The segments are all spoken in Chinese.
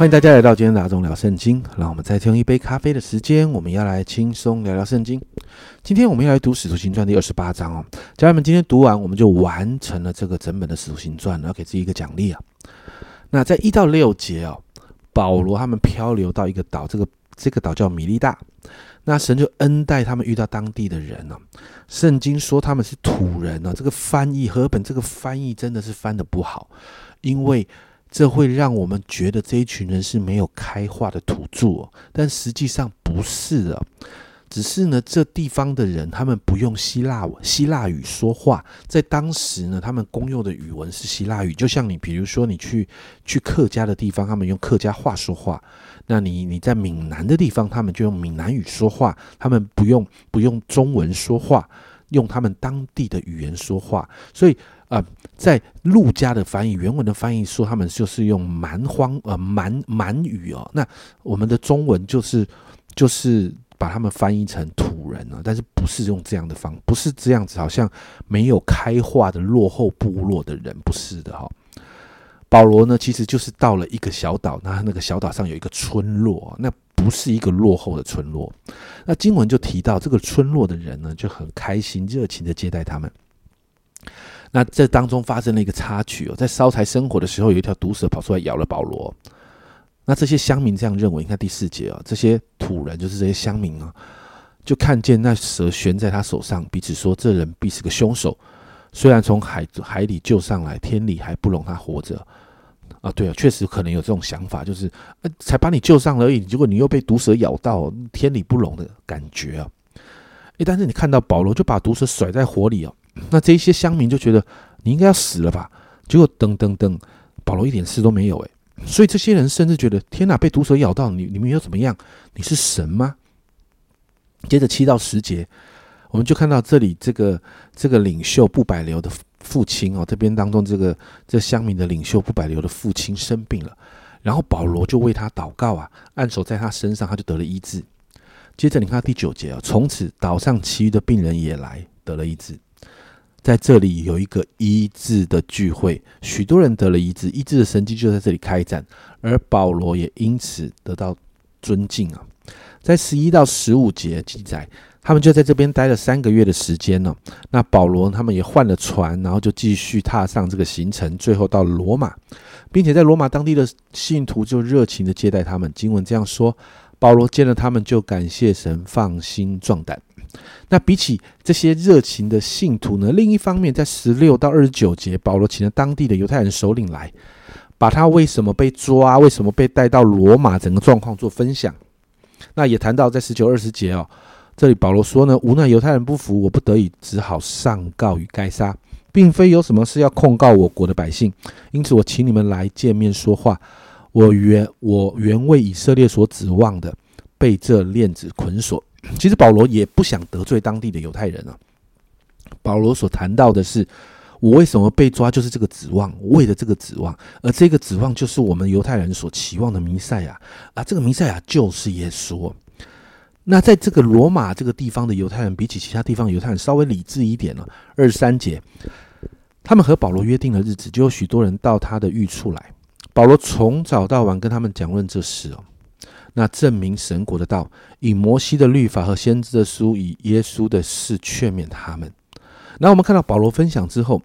欢迎大家来到今天的阿忠聊圣经。让我们再用一杯咖啡的时间，我们要来轻松聊聊圣经。今天我们要来读《使徒行传》第二十八章哦，家人们，今天读完我们就完成了这个整本的《使徒行传》，要给自己一个奖励啊。那在一到六节哦，保罗他们漂流到一个岛，这个这个岛叫米利大，那神就恩待他们遇到当地的人呢。圣经说他们是土人呢，这个翻译和本这个翻译真的是翻的不好，因为。这会让我们觉得这一群人是没有开化的土著，哦但实际上不是的。只是呢，这地方的人他们不用希腊希腊语说话，在当时呢，他们公用的语文是希腊语。就像你，比如说你去去客家的地方，他们用客家话说话；那你你在闽南的地方，他们就用闽南语说话，他们不用不用中文说话，用他们当地的语言说话。所以。啊，在陆家的翻译原文的翻译说，他们就是用蛮荒呃蛮蛮语哦。那我们的中文就是就是把他们翻译成土人啊，但是不是用这样的方，不是这样子，好像没有开化的落后部落的人，不是的哈。保罗呢，其实就是到了一个小岛，那那个小岛上有一个村落，那不是一个落后的村落。那经文就提到这个村落的人呢，就很开心热情的接待他们。那这当中发生了一个插曲哦，在烧柴生火的时候，有一条毒蛇跑出来咬了保罗。那这些乡民这样认为，你看第四节啊，这些土人就是这些乡民啊，就看见那蛇悬在他手上，彼此说：“这人必是个凶手。虽然从海海里救上来，天理还不容他活着。”啊，对啊，确实可能有这种想法，就是呃，才把你救上而已，结果你又被毒蛇咬到，天理不容的感觉啊。诶，但是你看到保罗就把毒蛇甩在火里哦。那这些乡民就觉得你应该要死了吧？结果噔噔噔，保罗一点事都没有诶。所以这些人甚至觉得天哪，被毒蛇咬到你，你们又怎么样？你是神吗？接着七到十节，我们就看到这里这个这个领袖不百流的父亲哦，这边当中这个这乡民的领袖不百流的父亲生病了，然后保罗就为他祷告啊，按手在他身上，他就得了医治。接着你看第九节啊，从此岛上其余的病人也来得了医治。在这里有一个医治的聚会，许多人得了医治，医治的神迹就在这里开展，而保罗也因此得到尊敬啊。在十一到十五节记载，他们就在这边待了三个月的时间呢。那保罗他们也换了船，然后就继续踏上这个行程，最后到罗马，并且在罗马当地的信徒就热情的接待他们。经文这样说：保罗见了他们，就感谢神，放心壮胆。那比起这些热情的信徒呢？另一方面，在十六到二十九节，保罗请了当地的犹太人首领来，把他为什么被抓、为什么被带到罗马整个状况做分享。那也谈到在十九、二十节哦，这里保罗说呢，无奈犹太人不服，我不得已只好上告于该杀，并非有什么事要控告我国的百姓，因此我请你们来见面说话。我原我原为以色列所指望的，被这链子捆锁。其实保罗也不想得罪当地的犹太人啊。保罗所谈到的是，我为什么被抓，就是这个指望，为了这个指望，而这个指望就是我们犹太人所期望的弥赛亚啊。这个弥赛亚就是耶稣。那在这个罗马这个地方的犹太人，比起其他地方犹太人稍微理智一点了。二三节，他们和保罗约定了日子，就有许多人到他的寓处来。保罗从早到晚跟他们讲论这事哦。那证明神国的道，以摩西的律法和先知的书，以耶稣的事劝勉他们。那我们看到保罗分享之后，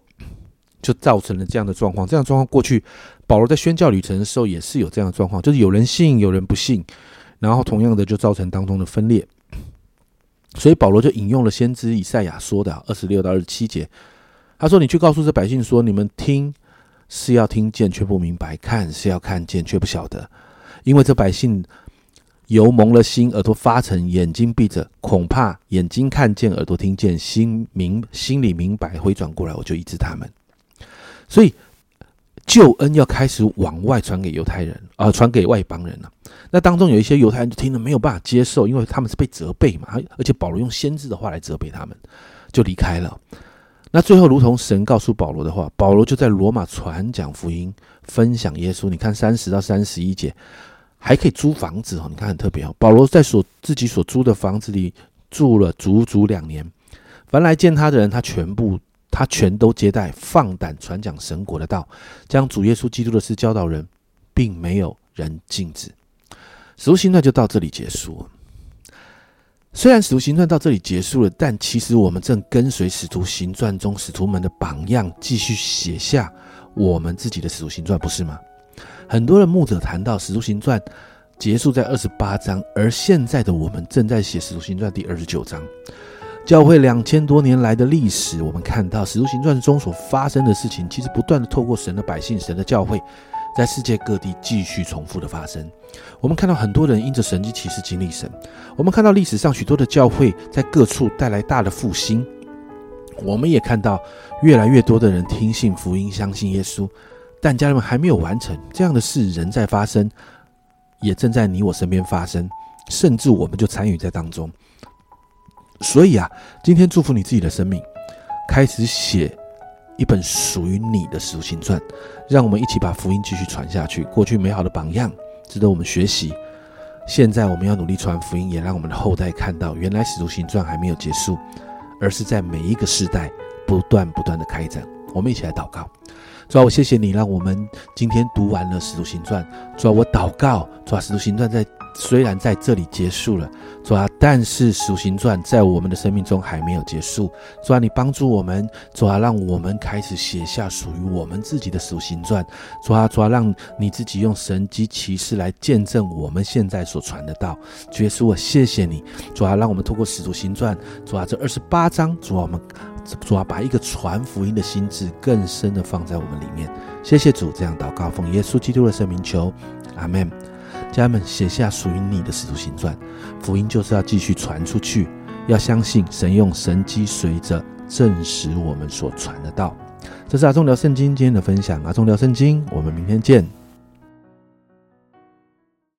就造成了这样的状况。这样状况过去，保罗在宣教旅程的时候也是有这样的状况，就是有人信，有人不信，然后同样的就造成当中的分裂。所以保罗就引用了先知以赛亚说的二十六到二十七节，他说：“你去告诉这百姓说，你们听是要听见却不明白，看是要看见却不晓得，因为这百姓。”油蒙了心，耳朵发沉，眼睛闭着，恐怕眼睛看见，耳朵听见，心明心里明白，回转过来，我就医治他们。所以救恩要开始往外传给犹太人啊，传给外邦人了。那当中有一些犹太人就听了没有办法接受，因为他们是被责备嘛，而且保罗用先知的话来责备他们，就离开了。那最后，如同神告诉保罗的话，保罗就在罗马传讲福音，分享耶稣。你看三十到三十一节。还可以租房子哦，你看很特别哦。保罗在所自己所租的房子里住了足足两年，凡来见他的人，他全部他全都接待，放胆传讲神国的道，将主耶稣基督的事教导人，并没有人禁止。使徒行传就到这里结束。虽然使徒行传到这里结束了，但其实我们正跟随使徒行传中使徒们的榜样，继续写下我们自己的使徒行传，不是吗？很多人牧者谈到使徒行传结束在二十八章，而现在的我们正在写使徒行传第二十九章。教会两千多年来的历史，我们看到使徒行传中所发生的事情，其实不断的透过神的百姓、神的教会，在世界各地继续重复的发生。我们看到很多人因着神迹启示经历神，我们看到历史上许多的教会在各处带来大的复兴，我们也看到越来越多的人听信福音、相信耶稣。但家人们还没有完成这样的事，仍在发生，也正在你我身边发生，甚至我们就参与在当中。所以啊，今天祝福你自己的生命，开始写一本属于你的使徒行传，让我们一起把福音继续传下去。过去美好的榜样值得我们学习，现在我们要努力传福音，也让我们的后代看到，原来使徒行传还没有结束，而是在每一个时代不断不断的开展。我们一起来祷告。主啊，我谢谢你，让我们今天读完了《使徒行传》。主啊，我祷告，主啊，《使徒行传》在虽然在这里结束了，主啊，但是《使行传》在我们的生命中还没有结束。主啊，你帮助我们，主啊，让我们开始写下属于我们自己的《使行传》。主啊，主啊，让你自己用神机骑士来见证我们现在所传的道。主耶稣，我谢谢你，主啊，让我们透过《使徒行传》，主啊，这二十八章，主啊，我们。主啊，把一个传福音的心智更深的放在我们里面。谢谢主，这样祷告奉耶稣基督的圣名求，阿门。家人们，写下属于你的使徒行传，福音就是要继续传出去。要相信神用神机随着证实我们所传的道。这是阿忠聊圣经今天的分享，阿忠聊圣经，我们明天见。